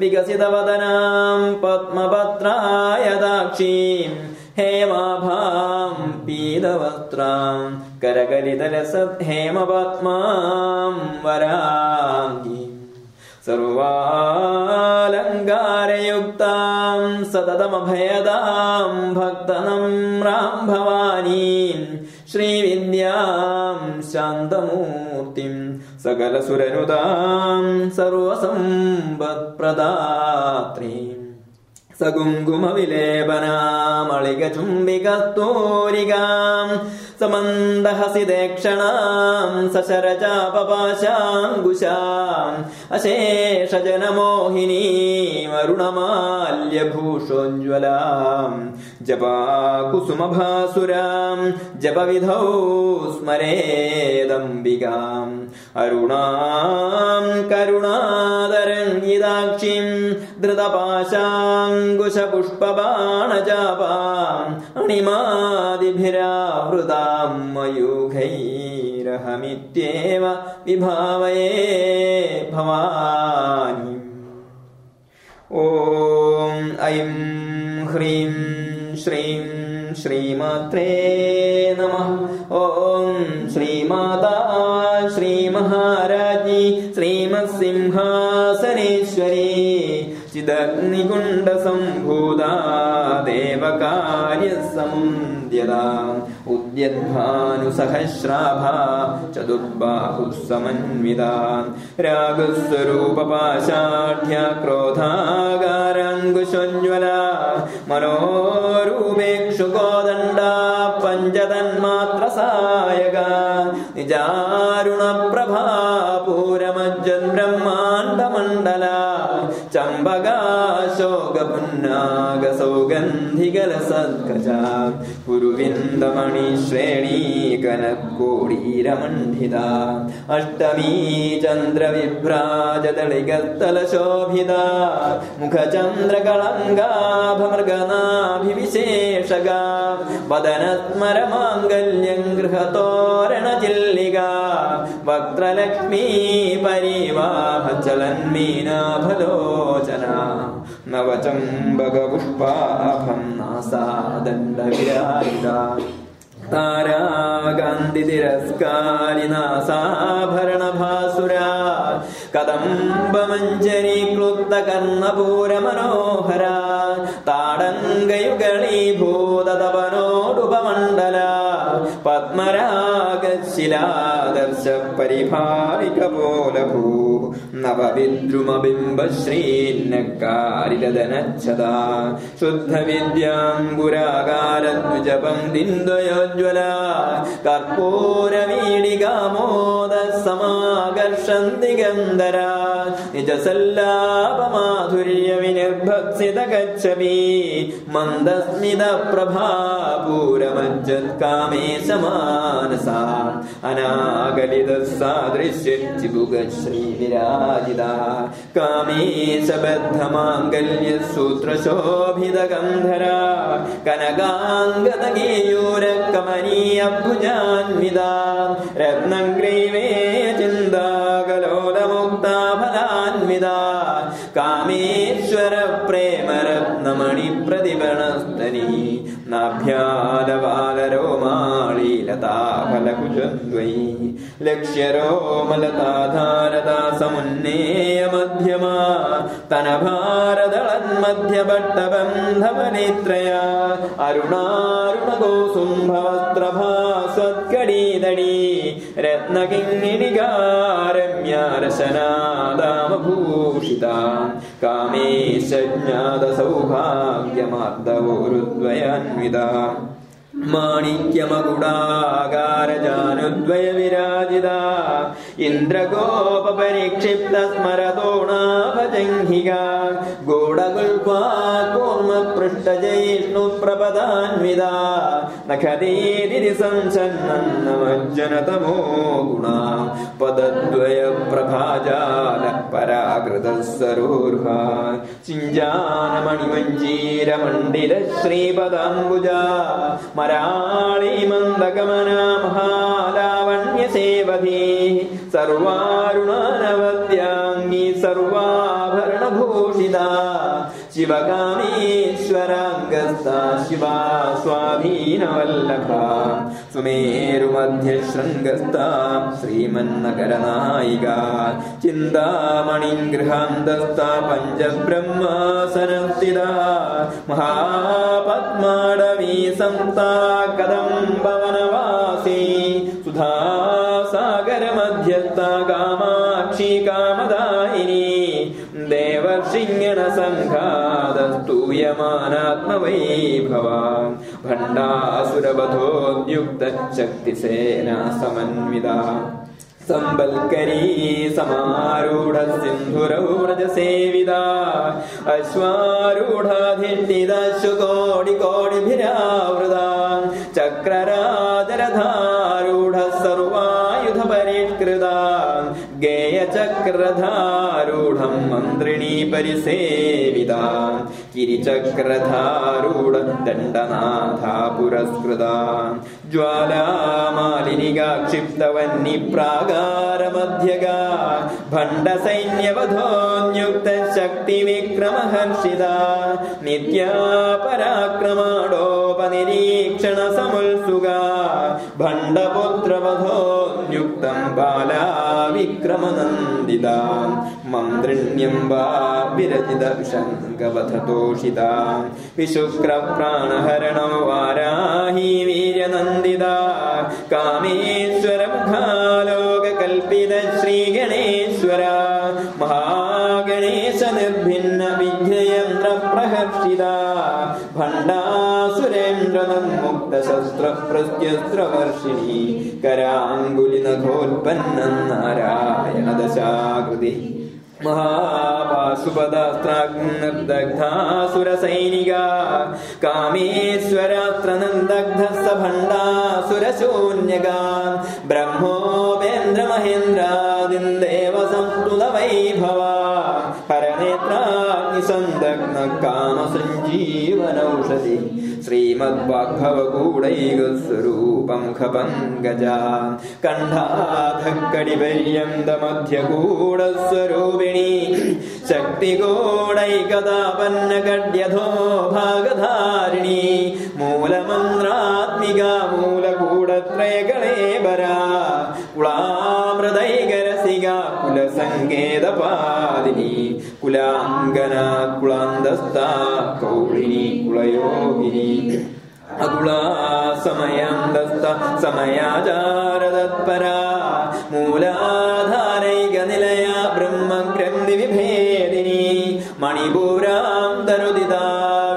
विकसितवदनाम् पद्मपत्राय दाक्षीम् हेमाभाम् पीतवस्त्राम् करकलितलसत् हेमपद्माम् वराङ्गी सर्वालङ्कारयुक्ताम् सततमभयदाम् भक्तनम्राम् भवानीम् श्रीविद्याम् शान्तमूर्तिम् सकलसुरनुताम् सर्वसम्पत्प्रदात्रीम् सगुङ्गुमविलेपनामळिगचुम्बिकस्तोरिकाम् समन्दहसि देक्षणाम् सशरचापपाशाङ्कुशाम् अशेषजनमोहिनीमरुणमाल्यभूषोज्ज्वलाम् जपाकुसुमभासुराम् जपविधौ स्मरेदम्बिकाम् अरुणाम् करुणादरङ्गिदाक्षिम् धृतपाशाङ्कुशपुष्पबाणजापाम् अणिमादिभिरावृताम् मयूखैरहमित्येव विभावये भवानि। ॐ ऐं ह्रीं श्रीं श्रीमात्रे नमः। ॐ श्रीमाता श्रीमहाराजी श्रीमत्सिंहासनेश्वरी चिदग्निकुण्डसम्भूता देवकार्यसमुद्यता उद्यद्भानुसहस्राभा चतुर्बाहुः समन्विता रागस्वरूपपाशाढ्या क्रोधागाराङ्कुशोज्ज्वला मनोरूपेक्षुकोदण्डा पञ्चतन्मात्रसायका निजारुणप्रभा ಚಂಬಗಾ चम्बकाशोकपुन्नागसौगन्धिकलसद्गजा गुरुविन्दमणिश्रेणी कनकोडीरमण्डिता अष्टमी चन्द्रविभ्राजदलिगत्तलशोभिता मुखचन्द्रकळङ्गाभमृगनाभिविशेषगा वदनस्मरमाङ्गल्यम् गृहतोरणचिल्लिका वक्त्रलक्ष्मी परिवाहचलन्मीनाभलोचना ചമ്പകപുഷ്പാഭം നാസാദണ്ഡവിരാജിത. താരാകാന്തി കദംബമഞ്ജരി ക്ലുപ്ത താടങ്കയുഗണീഭൂതതപനോടുപമണ്ഡല പത്മരാഗശിലാ पद्मरागशिलादर्श परिभाविकपोलभू नवविद्रुमबिम्बश्रीन्नकारिलदनच्छदा शुद्धविद्याम्बुरागारद्विजपम् दिन्दयोज्ज्वला। कर्पूरवीडिकामोद समाकर्षन्ति गन्धरा। निजसल्लापमाधुर्यविनिर्भक्सित गच्छमि मन्दस्मितप्रभा पूरमज्जत्कामे समानसा अनागलितसादृश्यचिबुक श्रीविराजिता कामेशबद्धमाङ्गल्यसूत्रशोभितगन्धरा कनकाङ्गदगेयोरकमनीयभुजान्विता। रत्नग्रीवे चिन्ताकलोलमुक्ता फलान्विता कामेश्वर प्रेमरत्नमणिप्रतिभणस्तनी नाभ्यादबालरोमाळीलता फलकुचद्वै लक्ष्यरोमलता धारदा समुन्नेय मध्यमा तनभारदळन्मध्यपट्टबन्धवनेत्रया अरुणारुणगोसुम्भवस्त्रभा सत्कडीदडी रत्नकिङ्गिणिगारम्यारशनादामभूषिता कामेश ज्ञातसौभाग्यमार्दवोरुद्वयान्विता മാണിക്യമകുടാകാരജാനുദ്വയവിരാജിത ഇന്ദ്രഗോപരിക്ഷിപ്ത സ്മരതോണാഭജംഹിക ഗൂഢഗുൽപാകൂർമ്മപൃഷ്ടജൈഷ്ണു പ്രപദാൻവിത നഖദീതി ഗുണ. പദദ്വയ പ്രഭാജാല പരാകൃത സരൂർഹ ചിഞ്ചാനമണിമഞ്ജീരമണ്ഡിര ശ്രീപദാംബുജ മരാളി മന്ദഗമന മഹാലാവണ്യസേവധീ महालावण्यसेवधी सर्वारुणानवद्याङ्गी सर्वाभरणभूषिता शिवकामेश्वराङ्गस्ता शिवा स्वाधीनवल्लभा सुमेरुमध्यशृङ्गस्ता श्रीमन्नकरनायिका चिन्तामणिम् गृहान्तस्ता पञ्चब्रह्मासनस्थिता महापद्माडवी सन्ता कदम्बवनवासी सुधा सागरमध्यस्था कामाक्षी कामदायिनी। देवर्षिङ्गणसङ्घातस्तूयमानात्मवैभवा भण्डासुरवधोद्युक्त शक्तिसेना समन्विता। सम्बल्करी समारूढ सिन्धुरौ व्रजसेविता अश्वारूढाधिष्ठिदशु कोटिकोटिभिरावृता चक्रराजरधारूढ പരിഷ്കൃതാ ഗേയചക്രധാരൂഢം മന്ത്രിണീ പരിസേവിതാ गिरिचक्रधारूढ दण्डनाथा पुरस्कृता ज्वालामालिनिगा क्षिप्तवन्नि प्रागारमध्यगा भण्डसैन्यवधोन्युक्त शक्तिविक्रमहर्षिता नित्या മന്ത്രിണ്യം വാ വിരചിത ശങ്കവധദോഷിത വിശുക്രപ്രാണഹരണം വാരാഹി വീര്യനന്ദിത കാമേശ്വര മുഖാലോകകൽപ്പിത ശ്രീഗണേശ്വര. മഹാഗണേശ നിർഭിന്ന വിഘ്നയന്ത്ര പ്രഹർഷിത ഭണ്ഡാസുരേന്ദ്രനന്മുക്ത ശസ്ത്ര പ്രത്യസ്ത്രവർഷിണി കരാങ്കുലിനഖോൽപ്പന്നം നാരായണ ദശാകൃതി महापाशुपदास्त्राग्निर्दग्धासुरसैनिका कामेश्वरास्त्रनन्दग्धः स भण्डासुरशून्यगा ब्रह्मोपेन्द्रमहेन्द्रादिन्देव संस्तुतवैभवा हरनेत्राग्निसन्दग्न कामसञ्जीवनौषधि श्रीमद्वाग्भवगूढैकस्वरूपं खपङ्गजा कण्ठाधक्कडिपर्यन्तमध्यगूढस्वरूपिणी शक्तिगोडैकदापन्नकड्यधो भागधारिणी मूलमन्त्रात्मिका मूलगूढत्रयकलेबरा कुलामृदैकरसिका കുലാങ്കന കുളാന്തസ്ഥ കൗളിനി കുളയോഗിനി. അകുളാസമയാന്തസ്ഥ സമയാചാരതത്പരാ. മൂലാധാരൈക നിലയ ബ്രഹ്മഗ്രന്ഥി വിഭേദിനി മണിപൂരാം തരുതിതാ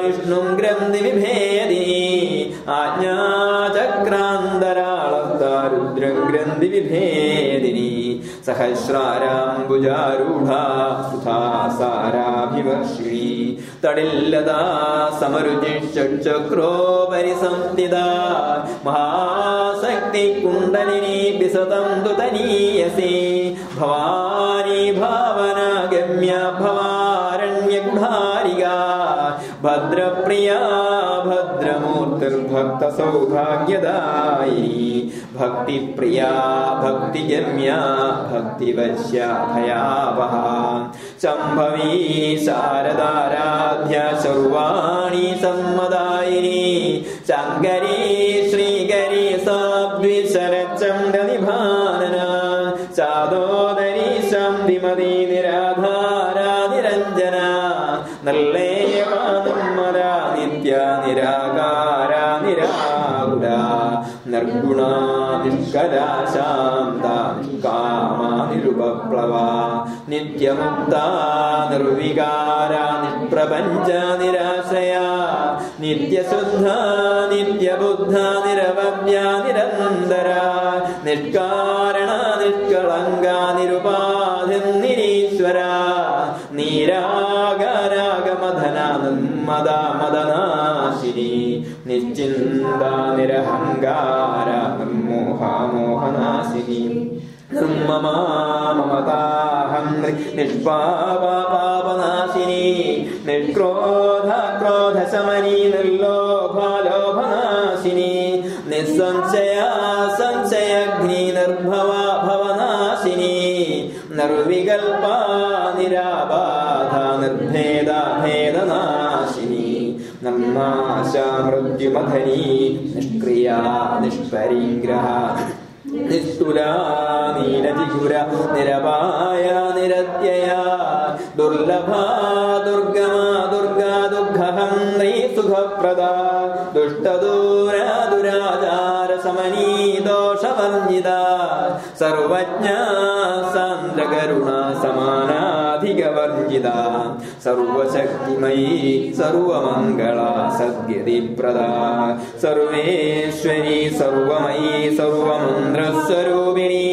വിഷ്ണും ഗ്രന്ഥി വിഭേദിനി ആജ്ഞാചക്രാന്തരാളസ്ഥ രുദ്രഗ്രന്ഥി വിഭേദി सहस्राराम्बुजारूढा सुधा साराभिवर्षिणी तडिल्लता समरुचिश्चक्रोपरि संस्थिता महाशक्तिकुण्डलिनी विसतं दुतनीयसी भवानी भावना गम्या भवारण्यगुढारिका भद्रप्रिया भद्रम मूर्तिर्भक्तसौभाग्यदायिनी भक्तिप्रिया भक्तिगम्या भक्तिवश्या भयावहा। सम्भवी शारदाराध्या सर्वाणि सम्मदायिनी। शङ्करी ശാന്ത കാമാനിരുപപ്ലവ നിത്യമുക്ത നിർവികാര നിപ്രപഞ്ച നിരാശയ നിത്യശുദ്ധ നിത്യബുദ്ധ നിരവ്യ നിരന്തര നിഷ്കാരണ നിഷ്കളങ്ക നിരുപാധി നിരീശ്വര നീരാഗരാഗമധനാനന്മദ നിശ്ചിന്ത നിരഹങ്കാര ममताहं निष्पापापनाशिनी निष्क्रोध क्रोधशमनी निःसंशया संशयग्नि निर्भवा भवनाशिनी। निर्विकल्पा निराबाधा निर्भेदा भेदनाशिनी നമ്മാശാമൃത്യുമധനീ നിഷ്ക്രിയ നിഷ്പരിഗ്രഹ. നിസ്തുലാ നീലജിഗുര നിരപായ നിരത്യയ. ദുർലഭാ ദുർഗമാ ദുർഗാ ദുഃഖഹം നീ സുഖപ്രദ. ദുഷ്ടദൂരാ ദുരാചാര സമനീ ദോഷവർജിത സർവജ്ഞ സാന്ദ്രകരുണ സമാനാ सर्वशक्तिमयी सर्वमङ्गला सद्यतिप्रदा सर्वेश्वरी सर्वमयी सर्वमन्द्रस्वरूपिणी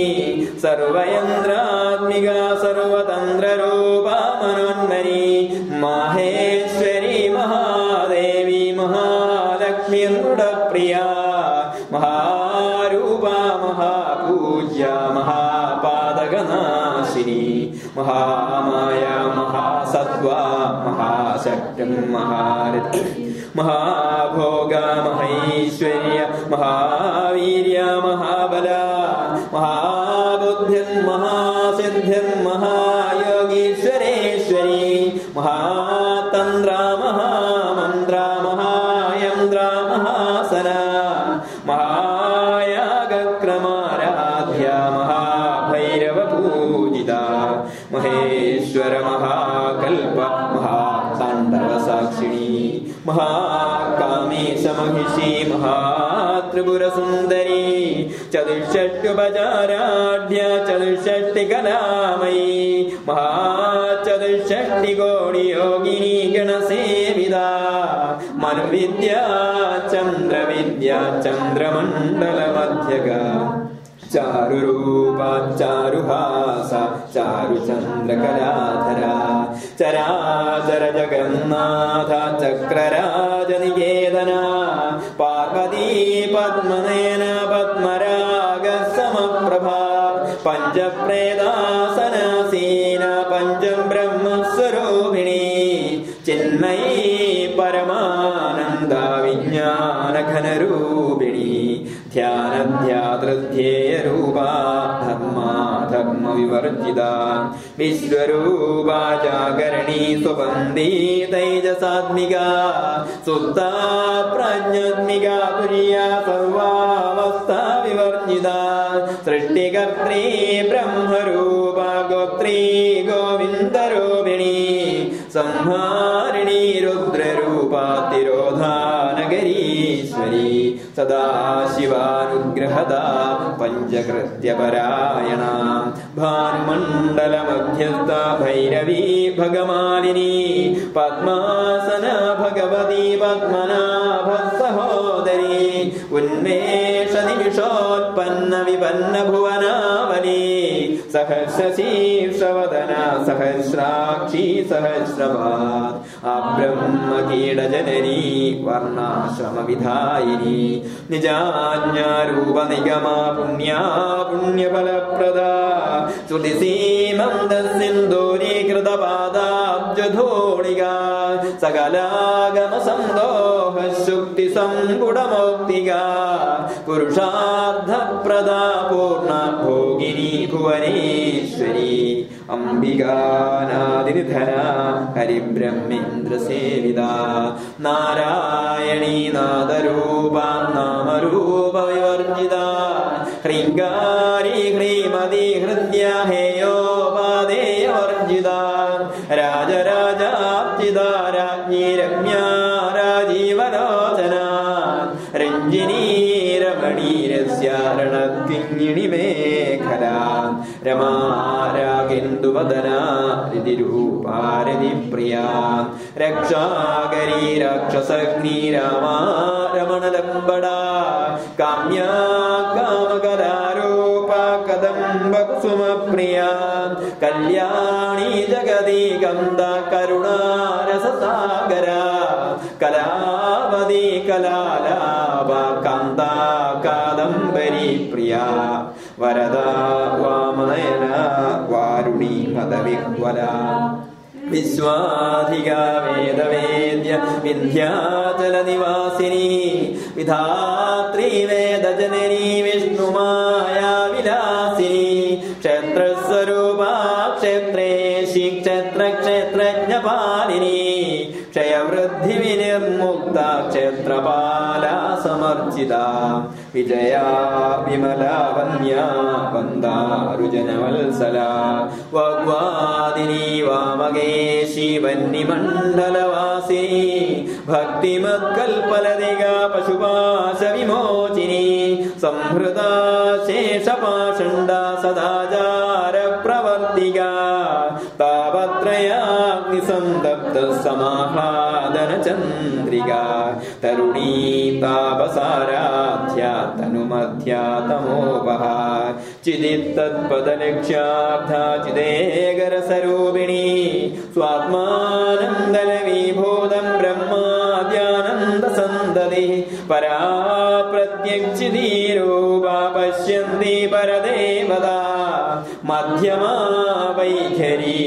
सर्वयन्त्रात्मिका सर्वतन्त्ररूपा मनोन्मनी महारथि। महाभोगा महैश्वर्य महावीर्य महासिद्धि महाबुद्धिर्महासिद्धिर्महायोगीश्वरेश्वरी महातन्द्रा महात्रिपुरसुन्दरी चतुष्षष्ट्युपचाराढ्य चतुष्षष्टिकलामयी महाचतुष्षष्टिकोटियोगिनी गणसेविदा मनुविद्या चन्द्रविद्या चन्द्रमण्डलमध्यगा चारुरूपा चारुहासा चारुचन्द्रकलाधरा चराचर जगन्नाथ चक्रराजनिकेतना पद्मनेन पद्मराग समप्रभा पञ्चप्रेदासनासीन पञ्चब्रह्मस्वरूपिणी चिन्मयी परमानन्दा विज्ञानघनरूपिणी ध्यानध्यातृध्येयरूपा धर्मविवर्जिता विश्वरूपा जागरणी स्वबन्दी तैजसात्मिका सुप्ता प्रज्ञात्मिका तुर्या सर्वावस्था विवर्जिता। सृष्टिकर्त्री ब्रह्मरूपा गोत्री गोविन्दरूपिणी संहारिणी रुद्ररूपा सदा शिवानुग्रहदा पञ्चकृत्यपरायणा भानुमण्डलमध्यस्था भैरवी भगमालिनी पद्मासन भगवती पद्मनाभ सहोदरी भुवनावली सहस्रशीर्षवदना सहस्राक्षी सहस्रपात् अब्रह्मकीडजननी वर्णाश्रमविधायिनी। निजाज्ञारूपनिगमा पुण्या पुण्यफलप्रदा। श्रुतिसीमन्दसिन्दूरीकृतपादाब्जधूलिका शुक्तिसङ्गुणमौक्तिका पुरुषार्थप्रदा पूर्णा भोगिनी भुवनेश्वरी अम्बिकानादिनिधना हरिब्रह्मेन्द्रसेविदा नारायणी नादरूपा नामरूपविवर्जिता ह्रीङ्गारी മണക്കിങ്ങിണിമേഖല രമാരാഗിന്ദുവദന പ്രിയ. രക്ഷാകരീ രാക്ഷസഗ്നി രാമാ രമണലംബട കാമ്യാ കല്യാണി ജഗതി ഗന്ധ കരുണാരസസാഗര. കലാവതി കലാലാപ കന്ദ കല वरदा वामनयना वारुणी मदविह्वला विश्वाधिका वेदवेद्य विन्ध्याचलनिवासिनी विधात्री वेदजननी विष्णुमाया विलासिनी क्षेत्रस्वरूपा क्षेत्रेशि क्षेत्रक्षेत्रज्ञपालिनी क्षयवृद्धिविनिर्मुक्ता क्षेत्रपाला समर्चिता विजया विमला वन्या वन्दारुजनवल्सला वग्वादिनी वामगेशी वह्निमण्डलवासिनी भक्तिमत्कल्पलदिगा पशुपाशविमोचिनी। संहृता शेषपाषण्डा सदाचारप्रवर्तिका समाह्लादनचन्द्रिका तरुणी तापसाराध्या तनुमध्या तमोपहा चिदित्तत्पदलक्ष्याब्धा चिदेगरसरूपिणी स्वात्मानन्दलविभूतं ब्रह्माद्यानन्दसन्दति परा प्रत्यक्षिधीरूपा पश्यन्ति परदेवता मध्यमा वैखरीरूपा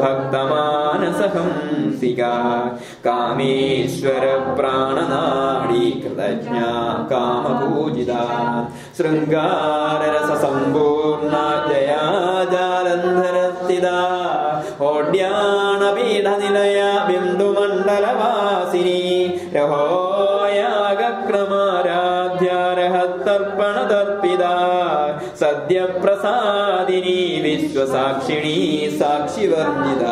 ഭക്തമാനസഹംസിക. കാമേശ്വര പ്രാണനാടി കൃതജ്ഞ കാമപൂജിത. ശൃംഗാരരസമ്പൂർണ ജയാജാലന്ധരസ്ഥിത ഓഡ്യാണപീഠനിലയ ബിന്ദുമണ്ഡലവാസിനി രഹോയാഗക്രമാരാധ്യാരഹത്തർപ്പണതർപ്പ സദ്യപ്രസാദിനി വിശ്വസാക്ഷിണി സാക്ഷിവർജിത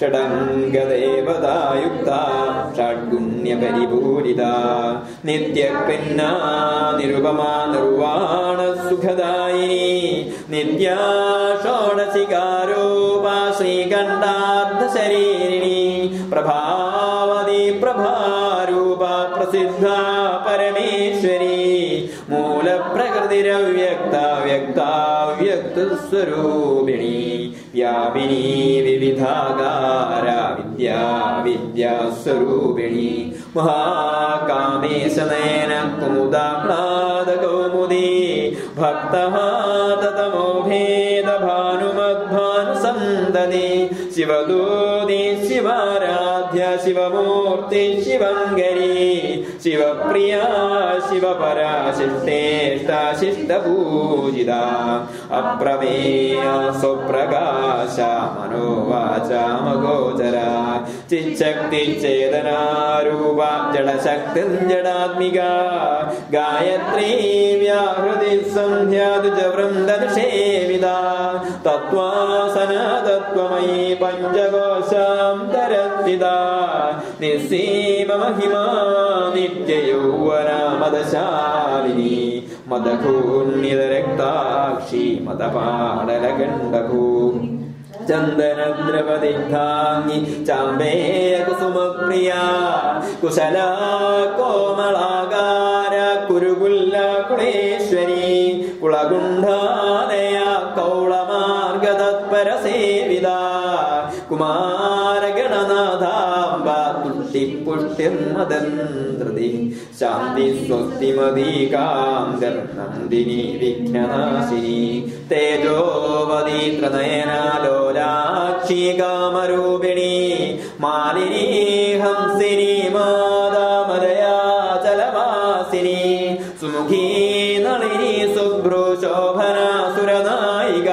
ഷടംഗദേവതായുക്ത ഷഡ്ഗുണ്യപരിപൂരിത. നിത്യപിന്നാ നിരുപമാ നിർവാണ സുഖദായിനി നിത്യാ ഷോണശികാരൂപ ശ്രീകണ്ഠാർത്ഥശരീരിണി പ്രഭാവതി പ്രഭാരൂപ പ്രസിദ്ധ പരമേശ്വരി. മൂലപ്രകൃതിരവ്യ व्यक्तस्वरूपिणी व्यापिनी विविधागारा विद्या विद्यास्वरूपिणी महाकामेशनयन कुमुदाह्लादकौमुदी भक्तः ततमो भेदभानुमद्भानुसन्दने शिवदूति शिवमूर्ति शिवङ्गरी शिवप्रिया शिवपरा शिष्टेष्टा शिष्टपूजिता अप्रमेया सुप्रकाशा मनोवाचामगोचरा चिच्छक्तिश्चेतनारूपा जडशक्तिर्जडात्मिका गायत्री व्याहृति सन्ध्यादुज वृन्दनुषेविदा तत्त्वासन तत्त्वमयी पञ्चकोशां तरस्थिता നിസീമഹിമ നിത്യയൗവനമതശാലിനി മതകൂന്നിതരക്താക്ഷി മതപാടലകണ്ഠഭൂ ചന്ദനദ്രവദിഗ്ധാംഗി ചാമ്പേയ കുസുമപ്രിയ കുശല കോമളാകാര കുരുകുല്ല കുണേശ്വരി കുളകുണ്ഠാനയ കൗളമാർഗതത്പരസേവിത കുമാര തുഷ്ടിപുഷ്ടിർമദന്ത്രതി ശാന്തി സ്വസ്തിമതീകാന്തർനന്ദിനി വിഘ്നനാശിനി. തേജോവതി ത്രനയനാലോലാക്ഷി കാമരൂപിണി മാലിനി ഹംസിനി മാതാമലയാ ചലവാസിനി സുമുഖീ നളിനി സുഭ്രു ശോഭന സുരനായിക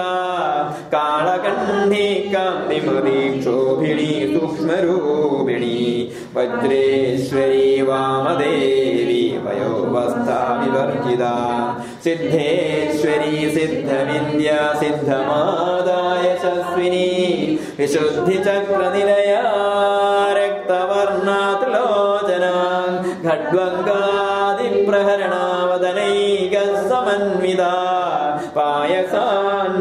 കാളകണ്ഠി കാന്തിമതി ക്ഷോഭിണി സൂക്ഷ്മരൂപിണി वज्रेश्वरी वामदेवी वयोवस्था विवर्जिता सिद्धेश्वरी सिद्ध सिद्धमादाय शस्विनी विशुद्धिचक्रनिलया रक्तवर्णा त्रोचना घट्वङ्गादिप्रहरणावदनैक समन्विता पायसा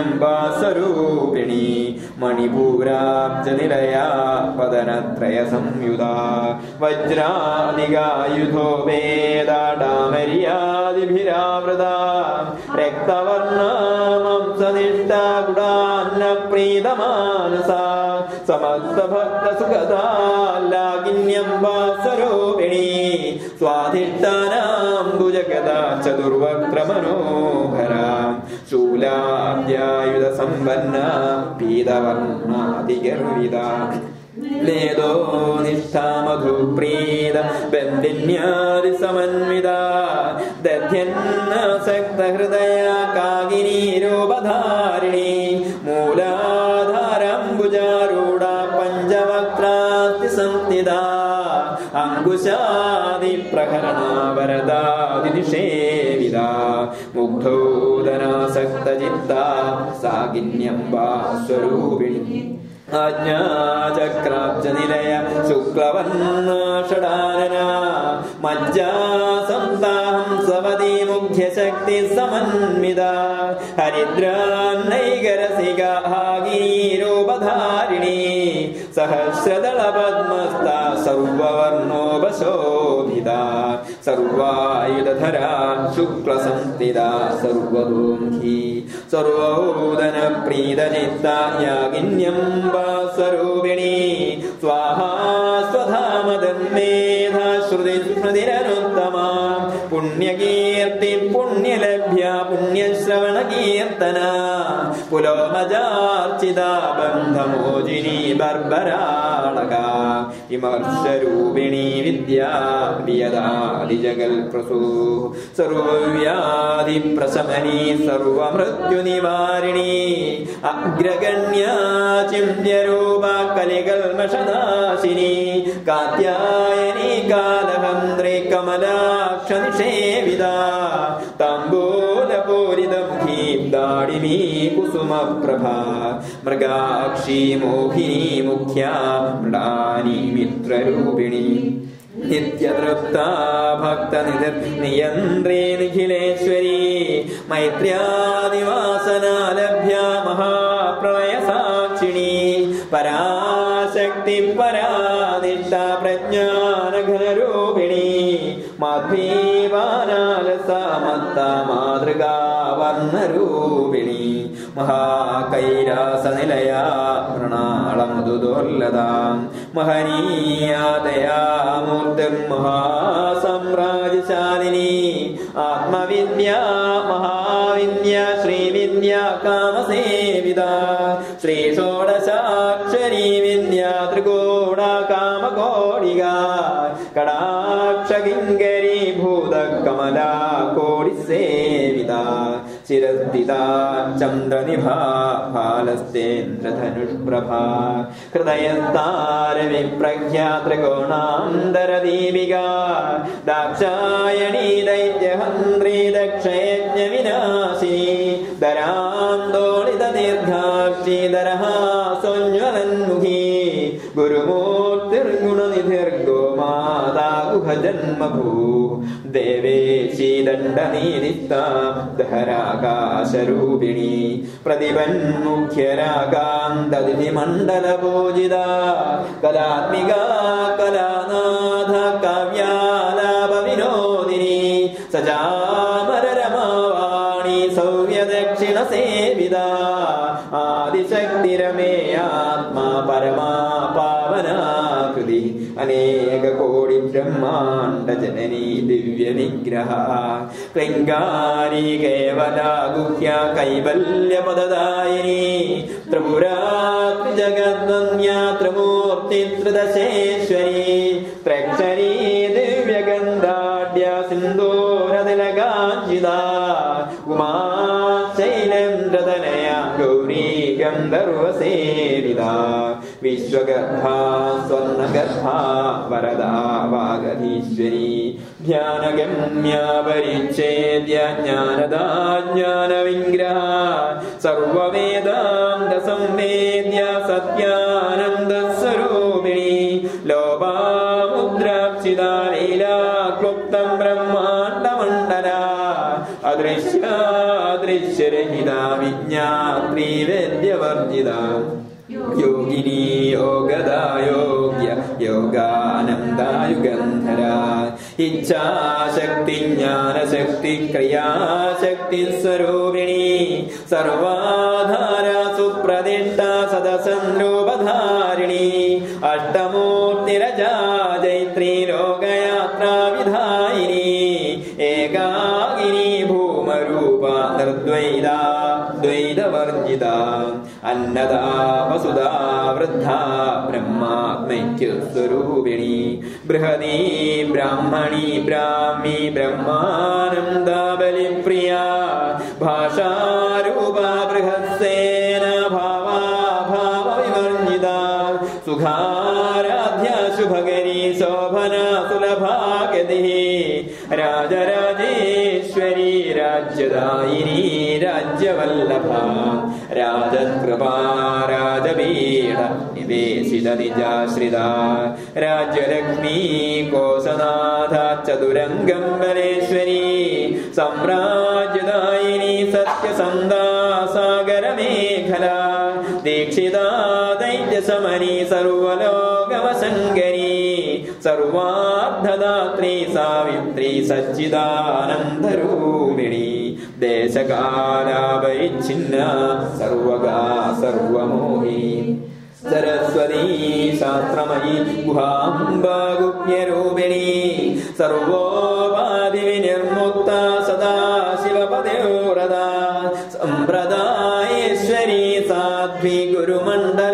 ಅಂಬಾ ಸ್ವರೂಪಿಣಿ മണിപൂരാബ്ജനിലയാ പതനത്രയ സംയുതാ വജ്രാധികായുധോ വേദാടാമര്യാദിഭിരാവൃതാ. രക്തവർണമംസനിഷ്ഠാ ഗുണാന്നപ്രീതമാനസാ സമസ്തഭക്തസുഖതാലാകിന്യംബാസ്വരൂപിണി സ്വാധിഷ്ഠാനാം ഭുജഗതാ ചതുർവക്രമനോഹരാ ശൂലാദ്യായുധ സമ്പന്ന പീതവ കാരണാധികർവിത േദോ നിഷ്ഠാമധുപ്രീത ബന്ധിന്യാതി സമന്വിത. ദധ്യന്നസക്തഹൃദയ കാകിനി രൂപധാരിണി. മൂലാധാരംബുജാരൂഢ പഞ്ചവക്രാതി സന്ധിത അങ്കുശാതി പ്രഹരണാവരദാതി सागिन्यम् वा स्वरूपिणी। आज्ञाचक्राब्जनिलय शुक्लवन्ना षडानना मज्जा सन्ताहं सवदी मुख्यशक्ति समन्विता। हरिद्रान्नैकरसि गा सहस्रदळपद्मस्ता सर्ववर्मो वशोभिता सर्वायुधरा शुक्लसंस्थिता सर्वरो सर्वोदनप्रीदनिता यागिन्यम्बा स्वरूपिणी। स्वाहा स्वधामदमेधा श्रुति श्रुतिरनुत्तमा पुण्यकीर्तिम् पुण्यलभ्या पुण्यश्रवणकीर्तना। പുലോത്മജാർച്ചിതാബന്ധമോചിനി ബർബരാളക. വിമർശരൂപിണി വിദ്യാദിജകൽ പ്രസൂ. സർവവ്യാധി പ്രശമനി സർവമൃത്യുനിവാരിണി. അഗ്രഗണ്യ ചിന്യരൂപ കലികൾ മഷനാശിനി കാത്യായനി കാലഹന്ത്രി കമലാക്ഷ നിഷേവിതാ. डिनी कुसुमप्रभा मृगाक्षी मोहिनी मुख्या मृडानी मित्ररूपिणी। नित्यतृप्ता भक्तनिद निखिलेश्वरी मैत्र्यादिवासना लभ्या महाप्रायसाक्षिणी परा परा निष्ठा प्रज्ञानघनरूपिणी മധീവാനാൽ മഹാകൈരാസനിലയ പ്രണാളമതുദുർലത മഹനീയാദയാമൂർത്തിം മഹാസമ്രാജശാലിനി ആത്മവിദ്യ മഹാവിദ്യ ശ്രീവിദ്യ കാമസേവിത. ശ്രീ ഷോഡശാക്ഷരീ चन्दनिभा फालस्तेन्द्रधनुष्प्रभा धनुष्प्रभा दाक्षायणी दैत्यहन्त्री दक्षयज्ञविनाशी दरान्दोलित तीर्धाक्षीदरः संयनमुखी गुरुमूक्तिर्गुणनिधिर्गोमाता गुहजन्मभू। देवेशी दण्डनीदिता दहराकाशरूपिणी प्रतिपन्मुख्यरागान्तदितिमण्डलपूजिता कलात्मिका कलानाथ काव्यालापविनोदिनी सजामररमावाणी सौर्यदक्षिणसेविदा आदिशक्तिरमे आत्मा परमा അനേക കോടി ബ്രഹ്മാണ്ട ജനനി ദിവ്യനിഗ്രഹ ക്ലൈങ്കാരി കേവല ഗുഹ്യ കൈവല്യമതദായിനി ത്രിപുരാത്രി ജഗന്യ ത്രിമൂർത്തി ത്രിദശേശ്വരി. ത്രക്ഷരീ ദിവ്യഗന്ധാഢ്യ സിന്ദൂരതിലകാഞ്ചിത. ഉമാ ശൈലേന്ദ്രതനയ ഗൗരീ ഗന്ധർവസേരിത विश्वगर्भा स्वर्णगर्भा वरदा वागधीश्वरी ध्यानगम्या परिच्छेद्य ज्ञानदा ज्ञानविङ्ग्रहा सर्ववेदान्तसंवेद्य सत्यानन्दस्वरूपिणी। लोपामुद्राक्षिदा लीला क्लुप्तम् ब्रह्माण्डमण्डला। अदृश्यादृश्यरहिता विज्ञात्री वेद्यवर्जिता योगिनी योगदा योग्य योगानन्दायुगन्धरा इच्छाशक्ति ज्ञानशक्ति क्रियाशक्ति स्वरूपिणी सर्वाधारा सुप्रदिष्टा सदसन्द्रूपधारिणी। अष्टमूर्तिरजा जैत्री लोकयात्रा विधायिनी एकागिनी भूमरूपा निर्द्वैता द्वैतवर्जिता अन्नदा वसुधा वृद्धा ब्रह्मात्मैक्यस्वरूपिणी बृहदी ब्राह्मणी ब्राह्मी ब्रह्मानन्दा बलिप्रिया भाषारूपा बृहत्सेन भावा भावविवर्जिता सुखाराध्या शुभगरी शोभना सुलभा गतिः राजराजेश्वरी राज्यदायिनी राज्यवल्लभा राजकृपा राजपीठ निवेशित निजाश्रिता। राज्यलक्ष्मी कोसनाथ चतुरङ्गम्बरेश्वरी सम्राज्यदायिनी सत्यसन्दा सागरमेखला दीक्षिता दैत्यशमनी सर्वलोकवसङ्गरी। सर्वार्धदात्री सावित्री सच्चिदानन्दरूपिणी देशकालापरिच्छिन्ना सर्वगा सर्वमोही। सरस्वती शास्त्रमयी गुहाम्बागुप्यरूपिणी सर्वोपाधिविनिर्मुक्ता सदा शिवपदेवरदा सम्प्रदायेश्वरी साध्वी गुरुमण्डलरूपिणी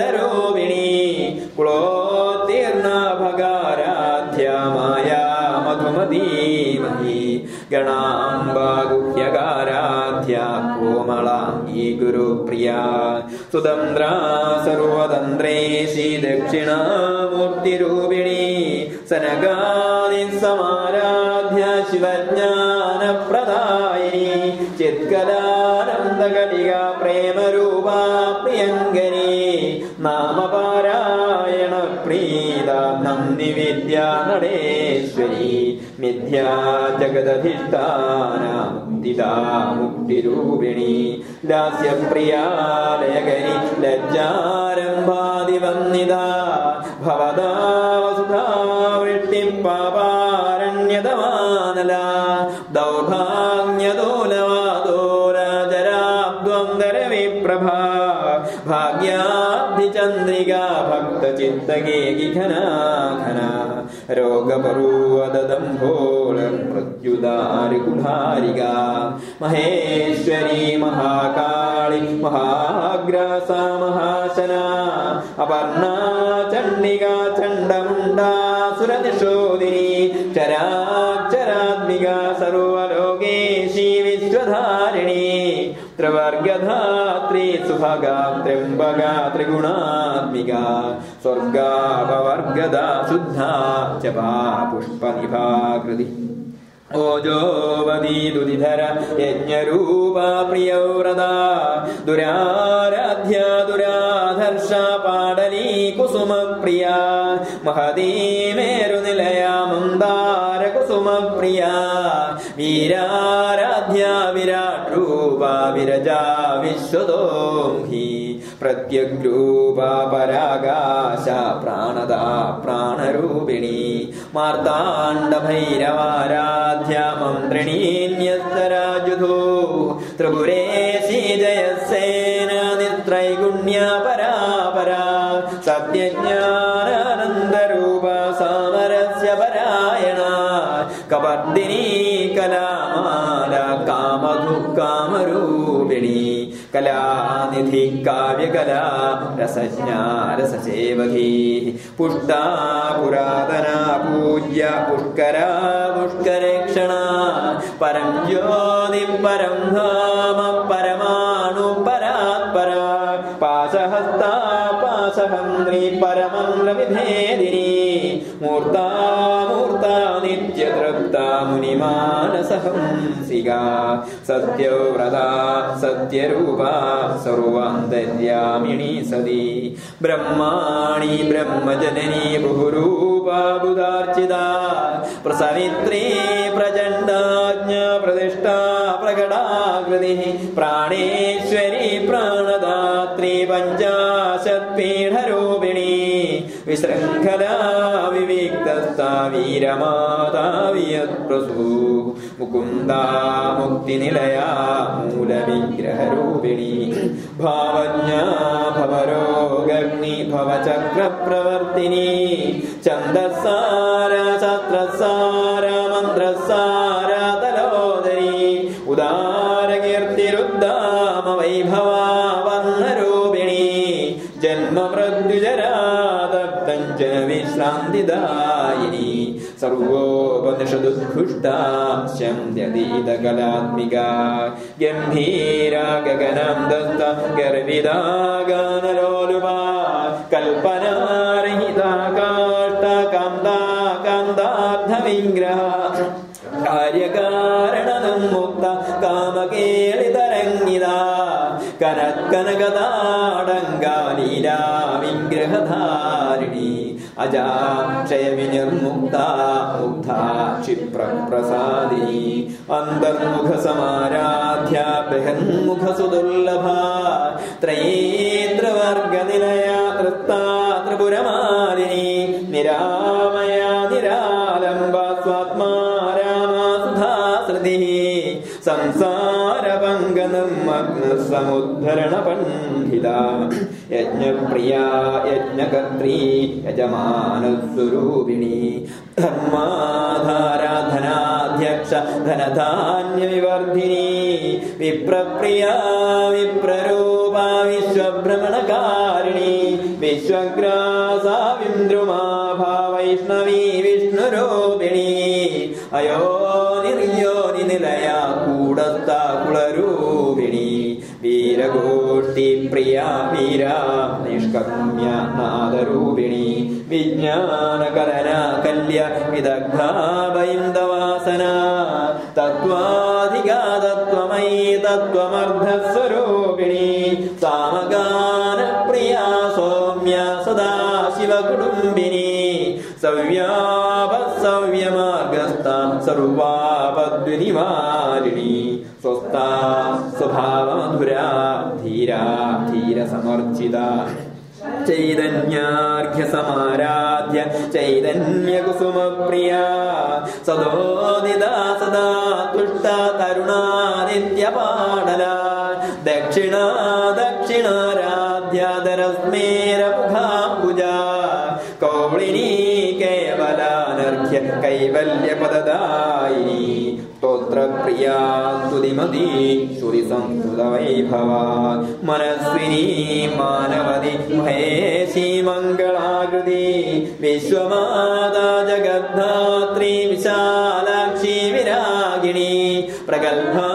गुरुप्रिया सुतन्द्रा सर्वतन्त्रेशी दक्षिणामूर्तिरूपिणी सनगादिसमाराध्य शिवज्ञानप्रदायिनी चित्कलानन्दकटिका प्रेमरूपा प्रियङ्करी പ്രീത നന്ദി വിദ്യാ നടേശ്വരി. മിഥ്യാ ജഗദധിഷ്ഠാന മുക്തിരൂപിണി. ലാസ്യപ്രിയാ ലയകരി ലജ്ജാരംഭാദിവന്നിതാ ഭവതാ വസുധാ പാപാരണ്യതമാനല. ദൗഭാഗ भक्तचित्तगे घना घना रोगपरूवदम्भोल मृत्युदारिकुभारिका महेश्वरी महाकाळि महाग्रासा महाशना अपर्णा चण्डिका चण्डमुण्डा सुरनिषोदिनी चराक्षरात्मिका सर्वलोकेशी विश्वधारिणी ത്രിവർഗധാത്രി സുഭഗ ത്രിംബക ത്രിഗുണാത്മിക സ്വർഗാപവർഗദ ശുദ്ധ ചപാ പുഷ്പനിഭാകൃതി ഓജോവതീതുതിധര യജ്ഞരൂപാ പ്രിയവ്രത ദുരാരാധ്യ ദുരാധർഷ പാടലീ കുസുമപ്രിയ. മഹതീ മേരുനിലയ മന്ദാര കുസുമപ്രിയ. വീരാ വിരജാ വിശ്വതോ ഹി പ്രത്യഗ്രൂപ പരാകാശ പ്രാണദാ പ്രാണരൂപിണി. മാർത്താണ്ഡഭൈരവാരാധ്യ മന്ത്രിണീന്യസ്തരാജുധോ ത്രിപുരേശി ജയസേന നിത്രൈഗുണ്യ പരാപരാ സത്യജ്ഞാനാനന്ദരൂപ സാമരസ്യ പരായണ കപർദിനീ कलानिधि काव्यकला रसज्ञा रससेवधी पुष्टा पुरातना पूज्या पुष्करा पुष्करेक्षणा। परं ज्योतिं परं पाशहन्त्री परमङ्गविभेदिनी मूर्ता मूर्ता नित्यतृप्ता मुनिमानसहंसिका सत्यव्रता सत्यरूपा सर्वान्तर्यामिणी सदी ब्रह्माणि ब्रह्मजननी बहुरूपा बुधार्चिता प्रसवित्री प्रचण्डाज्ञा प्रतिष्ठा प्रकटाकृतिः प्राणेश्वरी വിവിക്തസ്ഥാ വീരമാതാവിയത്പ്രസൂ മുകുന്ദാ മുക്തിനിലയാ മൂലവിഗ്രഹരൂപിണി. ഭാവജ്ഞാ ഭവരോഗഗ്നി ഭവചക്രപ്രവർത്തിനി. ഛന്ദസാര ശാസ്ത്രസാര മന്ത്രസാര പ്രപഞ്ചദായിനി സർവോപനിഷദുദ്ഘുഷ്ടാശന്യതീതകലാത്മിക ഗംഭീര ഗഗനം ദത്ത ഗർവിതാഗാനലോലുപാ കൽപ്പനാരഹിത കാഷ്ട കാന്താ കാര്യകാരണനം മുക്ത കാമകേളി കനകതാടങ്കാനീരാവിഗ്രഹധാരിണി അജാക്ഷയമി നിർമുക്ത മുഗ്ധാ ക്ഷിപ്രപ്രസാദിനി അന്തർമുഖ സമാരാധ്യ ബൃഹന്മുഖ സുദുർലഭ ത്രയേന്ദ്രവർഗനിലയ തൃത്താ ത്രിപുരമാലിനി നിരാമയ നിരാലംബ സ്വാത്മാ രാമാസുധാശ്രുതി സംസാര संसारभङ्गनिर्मग्नसमुद्धरणपण्डिता यज्ञप्रिया यज्ञकर्त्री यजमानस्वरूपिणी धर्माधाराधनाध्यक्ष धनधान्यविवर्धिनी। विप्रप्रिया विप्ररूपा विश्वभ्रमणकारिणी। विश्वग्रासा विन्द्रुमा भावैष्णवी विष्णुरूपिणी। अयो वीरा निष्कम्य नादरूपिणी विज्ञानकलना कल्य विदग्धा वैन्दवासना तत्त्वाधिका तत्त्वमयी तत्त्वमर्धस्वरूपिणी सामगानप्रिया सौम्या सदा शिवकुटुम्बिनी सव्यापसव्यमार्गस्था സ്വദ്വിനിവാരിണി സ്വസ്ഥ സ്വഭാവമധുരാ ധീരാ ധീരസമർജിത ചൈതന്യാർഘ്യസമാരാധ്യ ചൈതന്യകുസുമപ്രിയ. സദോദിതാ സദാ തുഷ്ട തരുണാദിത്യപാടല ദക്ഷിണ ദക്ഷിണാരാധ്യാതരസ്മേരമുഖാംബുജ കൗളിനീ കേവലാനർഘ്യ കൈവല്യപദദായിനി. स्तोत्रप्रिया स्तुतिमती श्रुतिसंस्कृतवैभवा मनस्विनी मानवति महेशी मङ्गलाकृति। विश्वमाता जगद्धात्री विशालाक्षी विरागिणी। प्रगल्भा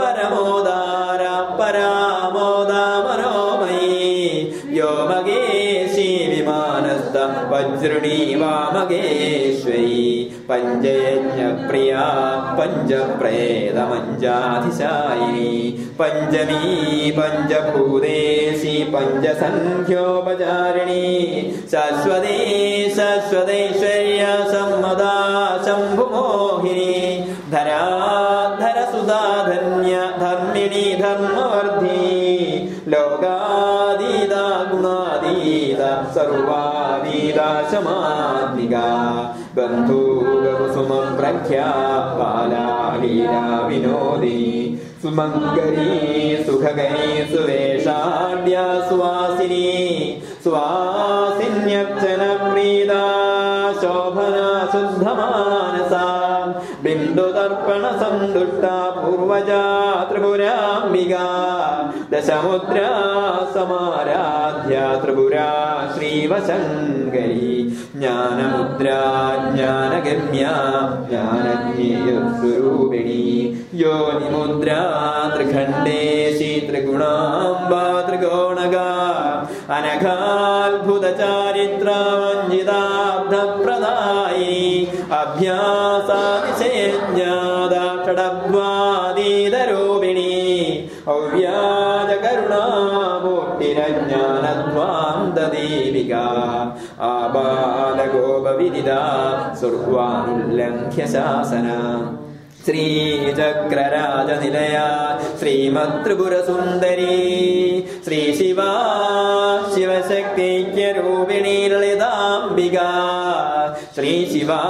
परमोदारा परामोदा मनोमयी। व्योमगेशी विमानस्थ वज्रुणी वामगेश्वरी पञ्चयज्ञप्रिया पञ्चप्रेतमञ्जाधिशायिनी पञ्चमी पञ्चभूतेशी पञ्चसङ्ख्योपचारिणी शाश्वती शाश्वतैश्वर्य सम्मदा शम्भुमोहिनी धराधरसुधा धन्य धर्मिणी धर्मवर्धी लोकादीदा गुणादीदा सर्वादीदा समात्मिका बन्धुकुसुमं प्रख्या बालालीला विनोदिनी सुमङ्गरी सुखगरी सुवेशाढ्या सुवासिनी सुवासिन्यर्चनप्रीदा शोभना शुद्धमानसा സന്തുഷ്ട പൂർവജ ത്രിപുരാമിക ദശമുദ്ര സമാരാധ്യ ത്രിപുര ശ്രീവശങ്കരി ജ്ഞാനമുദ്ര ജ്ഞാനഗമ്യ ജ്ഞാനജ്ഞേയ സ്വരൂപിണി യോനിമുദ്ര ത്രിഖണ്ഡേശി ത്രിഗുണാംബ ത്രികോണക. അനഘാത്ഭുത ചാരിത്രമഞ്ജിതാബ്ധപ്രദായി അഭ്യാസാതിശേജ്ഞാ പ്രണവാതീതരൂപിണി അവ്യാജകരുണാമൂർത്തിരജ്ഞാനധ്വാന്തദീപിക ആബാലഗോപവിദിത സുർവാനുല്ലംഘ്യശാസന ശ്രീചക്രരാജനിലയാ ശ്രീമത്രിപുരസുന്ദരീ. ശ്രീശിവാ ശിവശക്തിക്യരൂപിണീ ലളിതാംബിക. ശ്രീശിവാ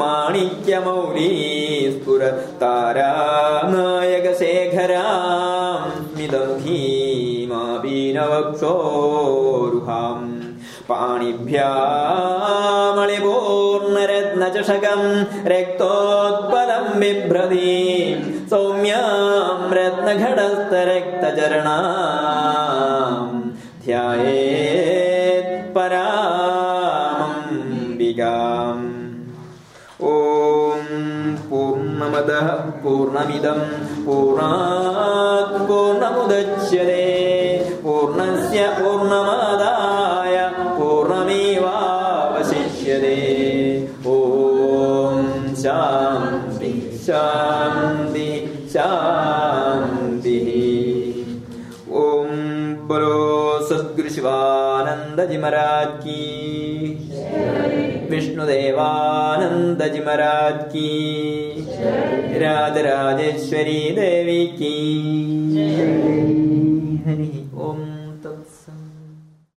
माणिक्यमौली स्फुरतारानायकशेखरां मिदं भीमाबीनवक्षोरुहाम् पाणिभ्यामणिपूर्णरत्नचषकं रक्तोत्पलं बिभ्रती सौम्यां रत्नघटस्थरक्तचरणा ध्यायेत् पूर्णमदः पूर्णमिदं पूर्णात् पूर्णमुदच्यते। पूर्णस्य पूर्णमादाय पूर्णमेवावशिष्यते। ॐ शान्ति शान्ति शान्तिः। ॐ बोलो सद्गुरु शिवानंद जी महाराज की विष्णुदेवानंद जी महाराज की। राजराजेश्वरी देवी की। हरि ओम